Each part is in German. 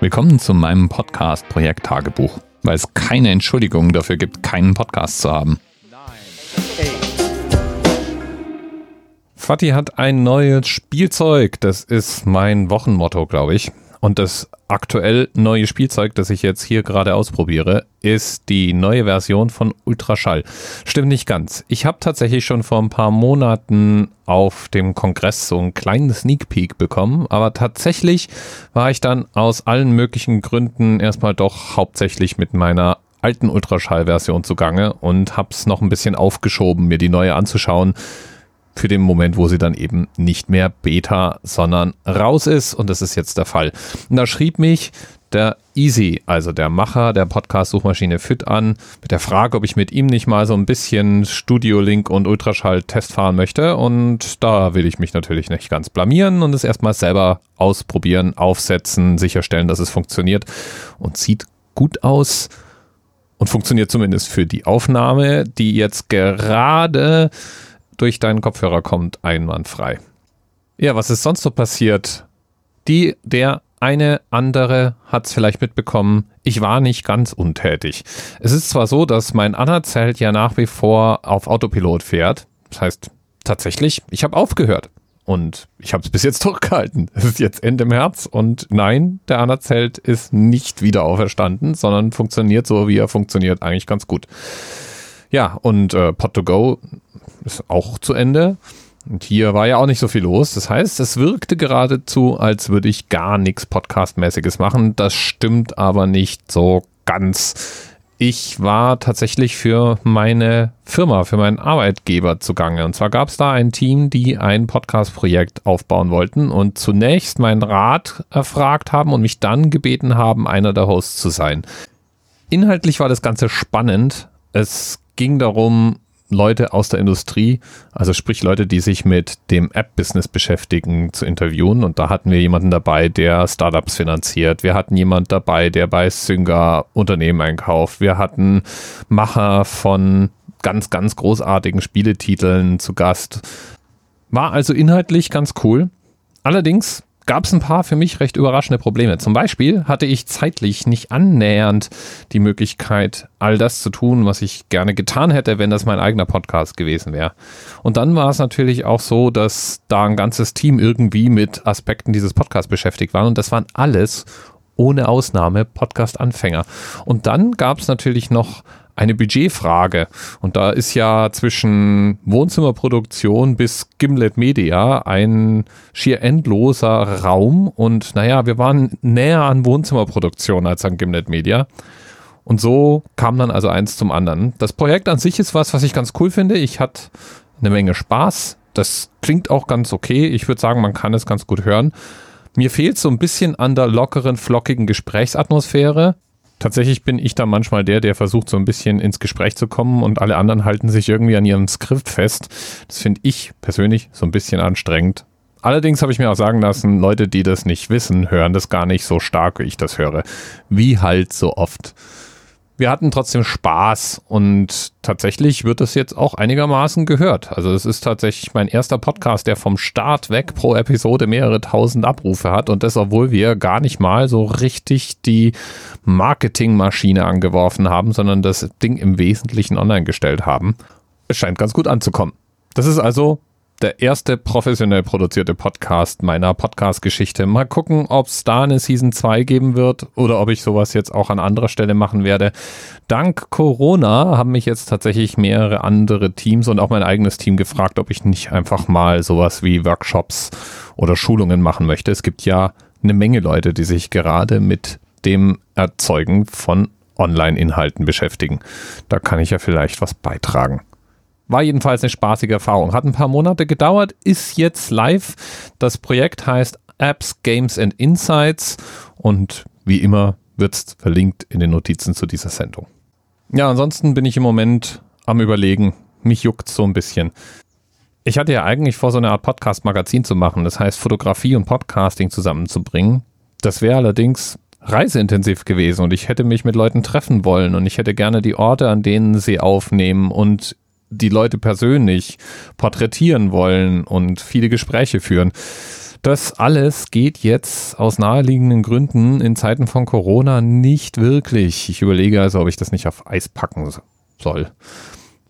Willkommen zu meinem Podcast Projekt Tagebuch, weil es keine Entschuldigung dafür gibt, keinen Podcast zu haben. Fatih hat ein neues Spielzeug. Das ist mein Wochenmotto, glaube ich. Und das aktuell neue Spielzeug, das ich jetzt hier gerade ausprobiere, ist die neue Version von Ultraschall. Stimmt nicht ganz. Ich habe tatsächlich schon vor ein paar Monaten auf dem Kongress so einen kleinen Sneak Peek bekommen, aber tatsächlich war ich dann aus allen möglichen Gründen erstmal doch hauptsächlich mit meiner alten Ultraschall-Version zugange und habe es noch ein bisschen aufgeschoben, mir die neue anzuschauen für den Moment, wo sie dann eben nicht mehr Beta, sondern raus ist. Und das ist jetzt der Fall. Und da schrieb mich der Easy, also der Macher der Podcast-Suchmaschine Fit an, mit der Frage, ob ich mit ihm nicht mal so ein bisschen Studio Link und Ultraschall-Test fahren möchte. Und da will ich mich natürlich nicht ganz blamieren und es erstmal selber ausprobieren, aufsetzen, sicherstellen, dass es funktioniert und sieht gut aus und funktioniert zumindest für die Aufnahme, die jetzt gerade durch deinen Kopfhörer kommt, einwandfrei. Ja, was ist sonst so passiert? Die, der eine andere hat es vielleicht mitbekommen, ich war nicht ganz untätig. Es ist zwar so, dass mein Anerzelt ja nach wie vor auf Autopilot fährt. Das heißt, tatsächlich, ich habe aufgehört. Und ich habe es bis jetzt durchgehalten. Es ist jetzt Ende März und nein, der Anerzelt ist nicht wieder auferstanden, sondern funktioniert so, wie er funktioniert, eigentlich ganz gut. Ja, und äh, Pod2Go ist auch zu Ende. Und hier war ja auch nicht so viel los. Das heißt, es wirkte geradezu, als würde ich gar nichts Podcastmäßiges machen. Das stimmt aber nicht so ganz. Ich war tatsächlich für meine Firma, für meinen Arbeitgeber zugange. Und zwar gab es da ein Team, die ein Podcast-Projekt aufbauen wollten und zunächst meinen Rat erfragt haben und mich dann gebeten haben, einer der Hosts zu sein. Inhaltlich war das Ganze spannend. Es ging darum, Leute aus der Industrie, also sprich Leute, die sich mit dem App-Business beschäftigen, zu interviewen. Und da hatten wir jemanden dabei, der Startups finanziert. Wir hatten jemanden dabei, der bei Synga Unternehmen einkauft. Wir hatten Macher von ganz, ganz großartigen Spieletiteln zu Gast. War also inhaltlich ganz cool. Allerdings gab es ein paar für mich recht überraschende Probleme. Zum Beispiel hatte ich zeitlich nicht annähernd die Möglichkeit, all das zu tun, was ich gerne getan hätte, wenn das mein eigener Podcast gewesen wäre. Und dann war es natürlich auch so, dass da ein ganzes Team irgendwie mit Aspekten dieses Podcasts beschäftigt war. Und das waren alles ohne Ausnahme Podcast-Anfänger. Und dann gab es natürlich noch eine Budgetfrage. Und da ist ja zwischen Wohnzimmerproduktion bis Gimlet Media ein schier endloser Raum. Und naja, wir waren näher an Wohnzimmerproduktion als an Gimlet Media. Und so kam dann also eins zum anderen. Das Projekt an sich ist was, was ich ganz cool finde. Ich hatte eine Menge Spaß. Das klingt auch ganz okay. Ich würde sagen, man kann es ganz gut hören. Mir fehlt so ein bisschen an der lockeren, flockigen Gesprächsatmosphäre tatsächlich bin ich da manchmal der, der versucht, so ein bisschen ins Gespräch zu kommen und alle anderen halten sich irgendwie an ihrem Skript fest. Das finde ich persönlich so ein bisschen anstrengend. Allerdings habe ich mir auch sagen lassen, Leute, die das nicht wissen, hören das gar nicht so stark, wie ich das höre. Wie halt so oft wir hatten trotzdem Spaß und tatsächlich wird das jetzt auch einigermaßen gehört. Also es ist tatsächlich mein erster Podcast, der vom Start weg pro Episode mehrere tausend Abrufe hat und das, obwohl wir gar nicht mal so richtig die Marketingmaschine angeworfen haben, sondern das Ding im Wesentlichen online gestellt haben. Es scheint ganz gut anzukommen. Das ist also der erste professionell produzierte Podcast meiner Podcast-Geschichte. Mal gucken, ob es da eine Season 2 geben wird oder ob ich sowas jetzt auch an anderer Stelle machen werde. Dank Corona haben mich jetzt tatsächlich mehrere andere Teams und auch mein eigenes Team gefragt, ob ich nicht einfach mal sowas wie Workshops oder Schulungen machen möchte. Es gibt ja eine Menge Leute, die sich gerade mit dem Erzeugen von Online-Inhalten beschäftigen. Da kann ich ja vielleicht was beitragen. War jedenfalls eine spaßige Erfahrung. Hat ein paar Monate gedauert, ist jetzt live. Das Projekt heißt Apps, Games and Insights und wie immer wird es verlinkt in den Notizen zu dieser Sendung. Ja, ansonsten bin ich im Moment am Überlegen. Mich juckt so ein bisschen. Ich hatte ja eigentlich vor, so eine Art Podcast-Magazin zu machen, das heißt Fotografie und Podcasting zusammenzubringen. Das wäre allerdings reiseintensiv gewesen und ich hätte mich mit Leuten treffen wollen und ich hätte gerne die Orte, an denen sie aufnehmen und die Leute persönlich porträtieren wollen und viele Gespräche führen. Das alles geht jetzt aus naheliegenden Gründen in Zeiten von Corona nicht wirklich. Ich überlege also, ob ich das nicht auf Eis packen soll.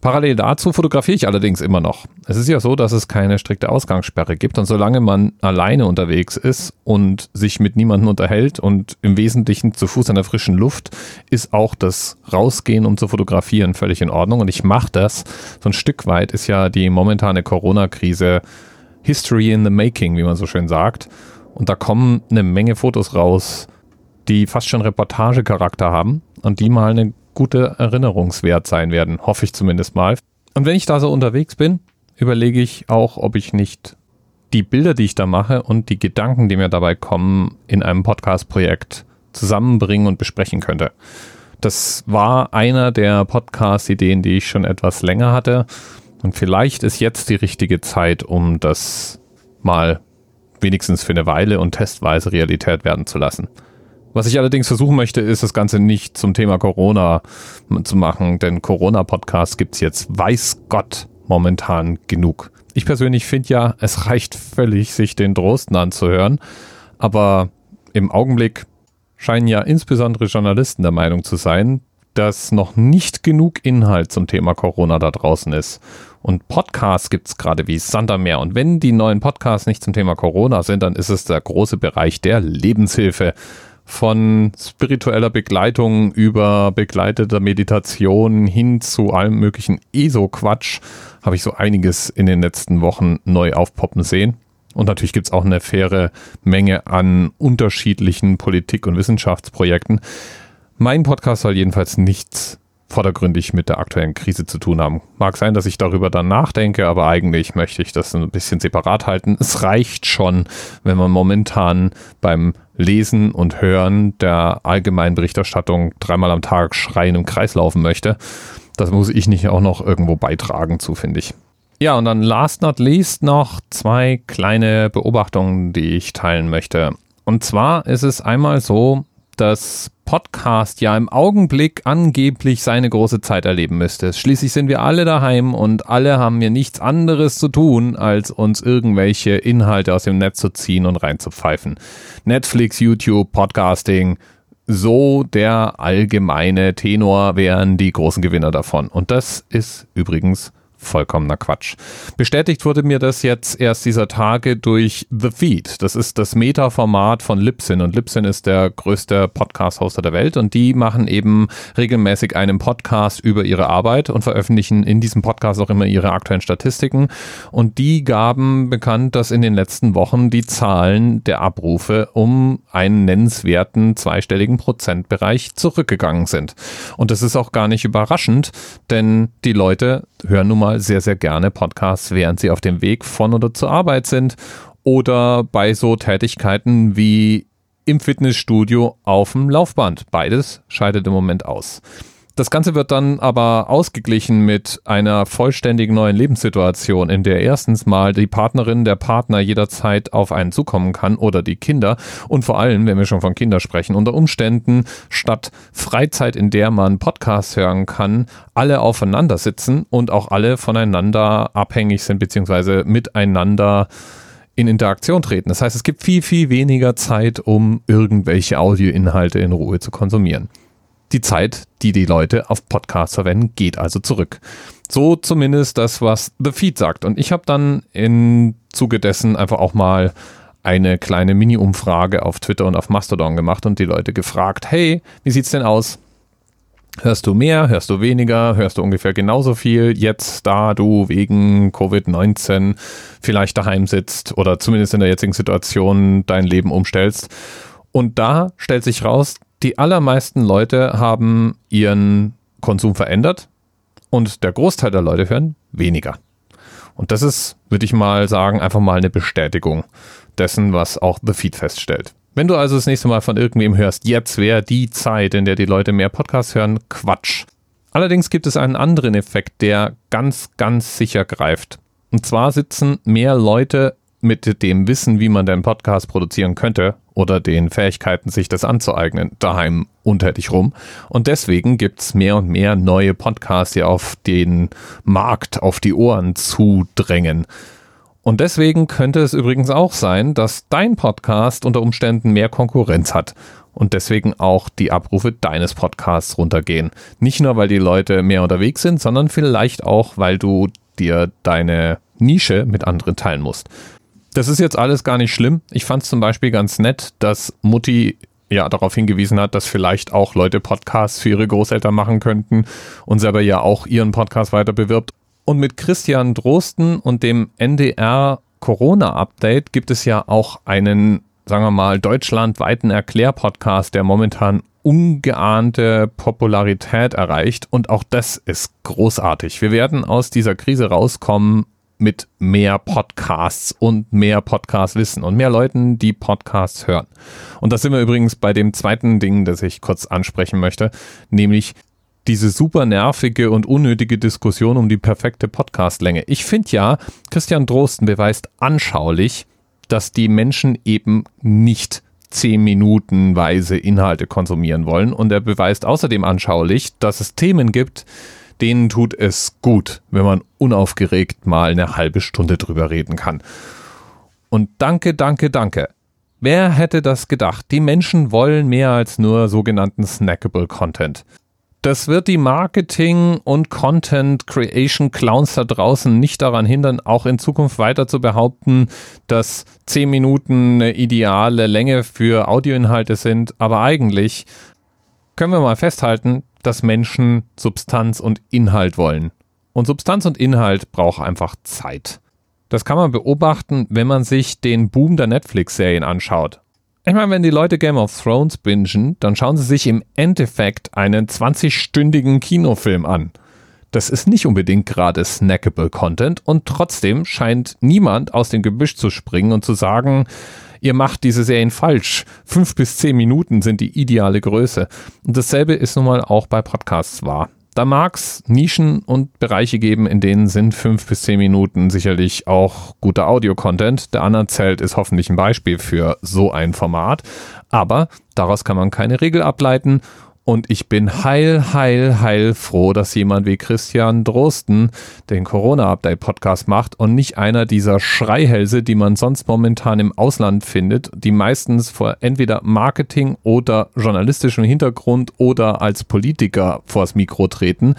Parallel dazu fotografiere ich allerdings immer noch. Es ist ja so, dass es keine strikte Ausgangssperre gibt und solange man alleine unterwegs ist und sich mit niemandem unterhält und im Wesentlichen zu Fuß an der frischen Luft, ist auch das Rausgehen, um zu fotografieren, völlig in Ordnung und ich mache das. So ein Stück weit ist ja die momentane Corona-Krise History in the Making, wie man so schön sagt. Und da kommen eine Menge Fotos raus, die fast schon Reportagecharakter haben und die mal eine gute Erinnerungswert sein werden, hoffe ich zumindest mal. Und wenn ich da so unterwegs bin, überlege ich auch, ob ich nicht die Bilder, die ich da mache und die Gedanken, die mir dabei kommen, in einem Podcast-Projekt zusammenbringen und besprechen könnte. Das war einer der Podcast-Ideen, die ich schon etwas länger hatte. Und vielleicht ist jetzt die richtige Zeit, um das mal wenigstens für eine Weile und testweise Realität werden zu lassen. Was ich allerdings versuchen möchte, ist das Ganze nicht zum Thema Corona zu machen, denn Corona-Podcasts gibt's jetzt, weiß Gott, momentan genug. Ich persönlich finde ja, es reicht völlig, sich den Drosten anzuhören, aber im Augenblick scheinen ja insbesondere Journalisten der Meinung zu sein, dass noch nicht genug Inhalt zum Thema Corona da draußen ist. Und Podcasts gibt's gerade wie Sand am Meer. Und wenn die neuen Podcasts nicht zum Thema Corona sind, dann ist es der große Bereich der Lebenshilfe von spiritueller Begleitung über begleiteter Meditation hin zu allem möglichen ESO-Quatsch habe ich so einiges in den letzten Wochen neu aufpoppen sehen. Und natürlich gibt es auch eine faire Menge an unterschiedlichen Politik- und Wissenschaftsprojekten. Mein Podcast soll jedenfalls nichts vordergründig mit der aktuellen Krise zu tun haben. Mag sein, dass ich darüber dann nachdenke, aber eigentlich möchte ich das ein bisschen separat halten. Es reicht schon, wenn man momentan beim Lesen und Hören der allgemeinen Berichterstattung dreimal am Tag schreien im Kreis laufen möchte. Das muss ich nicht auch noch irgendwo beitragen zu, finde ich. Ja, und dann last not least noch zwei kleine Beobachtungen, die ich teilen möchte. Und zwar ist es einmal so, dass Podcast ja im Augenblick angeblich seine große Zeit erleben müsste. Schließlich sind wir alle daheim und alle haben mir nichts anderes zu tun, als uns irgendwelche Inhalte aus dem Netz zu ziehen und reinzupfeifen. Netflix, YouTube, Podcasting, so der allgemeine Tenor wären die großen Gewinner davon. Und das ist übrigens vollkommener Quatsch. Bestätigt wurde mir das jetzt erst dieser Tage durch The Feed. Das ist das Meta-Format von Libsyn und Libsyn ist der größte Podcast-Hoster der Welt und die machen eben regelmäßig einen Podcast über ihre Arbeit und veröffentlichen in diesem Podcast auch immer ihre aktuellen Statistiken und die gaben bekannt, dass in den letzten Wochen die Zahlen der Abrufe um einen nennenswerten zweistelligen Prozentbereich zurückgegangen sind. Und das ist auch gar nicht überraschend, denn die Leute hören nun mal sehr, sehr gerne Podcasts, während sie auf dem Weg von oder zur Arbeit sind oder bei so Tätigkeiten wie im Fitnessstudio auf dem Laufband. Beides scheidet im Moment aus. Das Ganze wird dann aber ausgeglichen mit einer vollständigen neuen Lebenssituation, in der erstens mal die Partnerin, der Partner jederzeit auf einen zukommen kann oder die Kinder und vor allem, wenn wir schon von Kindern sprechen, unter Umständen statt Freizeit, in der man Podcasts hören kann, alle aufeinander sitzen und auch alle voneinander abhängig sind beziehungsweise miteinander in Interaktion treten. Das heißt, es gibt viel, viel weniger Zeit, um irgendwelche Audioinhalte in Ruhe zu konsumieren. Die Zeit, die die Leute auf Podcasts verwenden, geht also zurück. So zumindest das, was The Feed sagt. Und ich habe dann im Zuge dessen einfach auch mal eine kleine Mini-Umfrage auf Twitter und auf Mastodon gemacht und die Leute gefragt, hey, wie sieht's denn aus? Hörst du mehr, hörst du weniger, hörst du ungefähr genauso viel jetzt, da du wegen Covid-19 vielleicht daheim sitzt oder zumindest in der jetzigen Situation dein Leben umstellst? Und da stellt sich raus, die allermeisten Leute haben ihren Konsum verändert und der Großteil der Leute hören weniger. Und das ist, würde ich mal sagen, einfach mal eine Bestätigung dessen, was auch The Feed feststellt. Wenn du also das nächste Mal von irgendwem hörst, jetzt wäre die Zeit, in der die Leute mehr Podcasts hören, Quatsch. Allerdings gibt es einen anderen Effekt, der ganz, ganz sicher greift. Und zwar sitzen mehr Leute mit dem Wissen, wie man den Podcast produzieren könnte oder den Fähigkeiten, sich das anzueignen, daheim untätig rum. Und deswegen gibt's mehr und mehr neue Podcasts, die auf den Markt, auf die Ohren zudrängen. Und deswegen könnte es übrigens auch sein, dass dein Podcast unter Umständen mehr Konkurrenz hat und deswegen auch die Abrufe deines Podcasts runtergehen. Nicht nur, weil die Leute mehr unterwegs sind, sondern vielleicht auch, weil du dir deine Nische mit anderen teilen musst. Das ist jetzt alles gar nicht schlimm. Ich fand es zum Beispiel ganz nett, dass Mutti ja darauf hingewiesen hat, dass vielleicht auch Leute Podcasts für ihre Großeltern machen könnten und selber ja auch ihren Podcast weiter bewirbt. Und mit Christian Drosten und dem NDR Corona Update gibt es ja auch einen sagen wir mal, deutschlandweiten Erklärpodcast, der momentan ungeahnte Popularität erreicht. Und auch das ist großartig. Wir werden aus dieser Krise rauskommen mit mehr Podcasts und mehr Podcast-Wissen und mehr Leuten, die Podcasts hören. Und da sind wir übrigens bei dem zweiten Ding, das ich kurz ansprechen möchte, nämlich diese super nervige und unnötige Diskussion um die perfekte Podcastlänge. Ich finde ja, Christian Drosten beweist anschaulich, dass die Menschen eben nicht zehn Minutenweise Inhalte konsumieren wollen. Und er beweist außerdem anschaulich, dass es Themen gibt, denen tut es gut, wenn man unaufgeregt mal eine halbe Stunde drüber reden kann. Und danke, danke, danke. Wer hätte das gedacht? Die Menschen wollen mehr als nur sogenannten snackable Content das wird die Marketing- und Content-Creation-Clowns da draußen nicht daran hindern, auch in Zukunft weiter zu behaupten, dass 10 Minuten eine ideale Länge für Audioinhalte sind. Aber eigentlich können wir mal festhalten, dass Menschen Substanz und Inhalt wollen. Und Substanz und Inhalt braucht einfach Zeit. Das kann man beobachten, wenn man sich den Boom der Netflix-Serien anschaut. Ich meine, wenn die Leute Game of Thrones bingen, dann schauen sie sich im Endeffekt einen 20-stündigen Kinofilm an. Das ist nicht unbedingt gerade snackable Content und trotzdem scheint niemand aus dem Gebüsch zu springen und zu sagen, ihr macht diese Serien falsch. Fünf bis zehn Minuten sind die ideale Größe. Und dasselbe ist nun mal auch bei Podcasts wahr. Da mag es Nischen und Bereiche geben, in denen sind fünf bis zehn Minuten sicherlich auch guter Audio-Content. Der andere zählt ist hoffentlich ein Beispiel für so ein Format. Aber daraus kann man keine Regel ableiten und ich bin heil, heil, heil froh, dass jemand wie Christian Drosten den Corona-Update-Podcast macht und nicht einer dieser Schreihälse, die man sonst momentan im Ausland findet, die meistens vor entweder Marketing oder journalistischem Hintergrund oder als Politiker vors Mikro treten,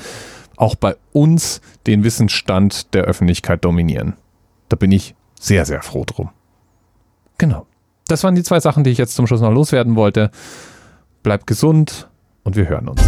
auch bei uns den Wissensstand der Öffentlichkeit dominieren. Da bin ich sehr, sehr froh drum. Genau. Das waren die zwei Sachen, die ich jetzt zum Schluss noch loswerden wollte. Bleibt gesund, und wir hören uns.